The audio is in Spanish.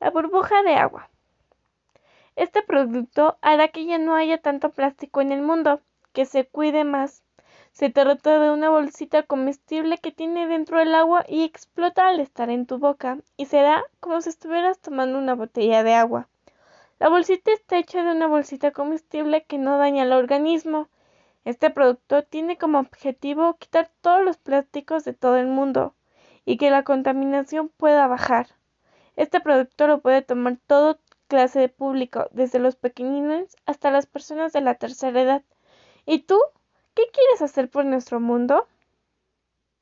La burbuja de agua. Este producto hará que ya no haya tanto plástico en el mundo, que se cuide más. Se trata de una bolsita comestible que tiene dentro el agua y explota al estar en tu boca y será como si estuvieras tomando una botella de agua. La bolsita está hecha de una bolsita comestible que no daña al organismo. Este producto tiene como objetivo quitar todos los plásticos de todo el mundo y que la contaminación pueda bajar. Este producto lo puede tomar todo clase de público, desde los pequeñines hasta las personas de la tercera edad. ¿Y tú? ¿Qué quieres hacer por nuestro mundo?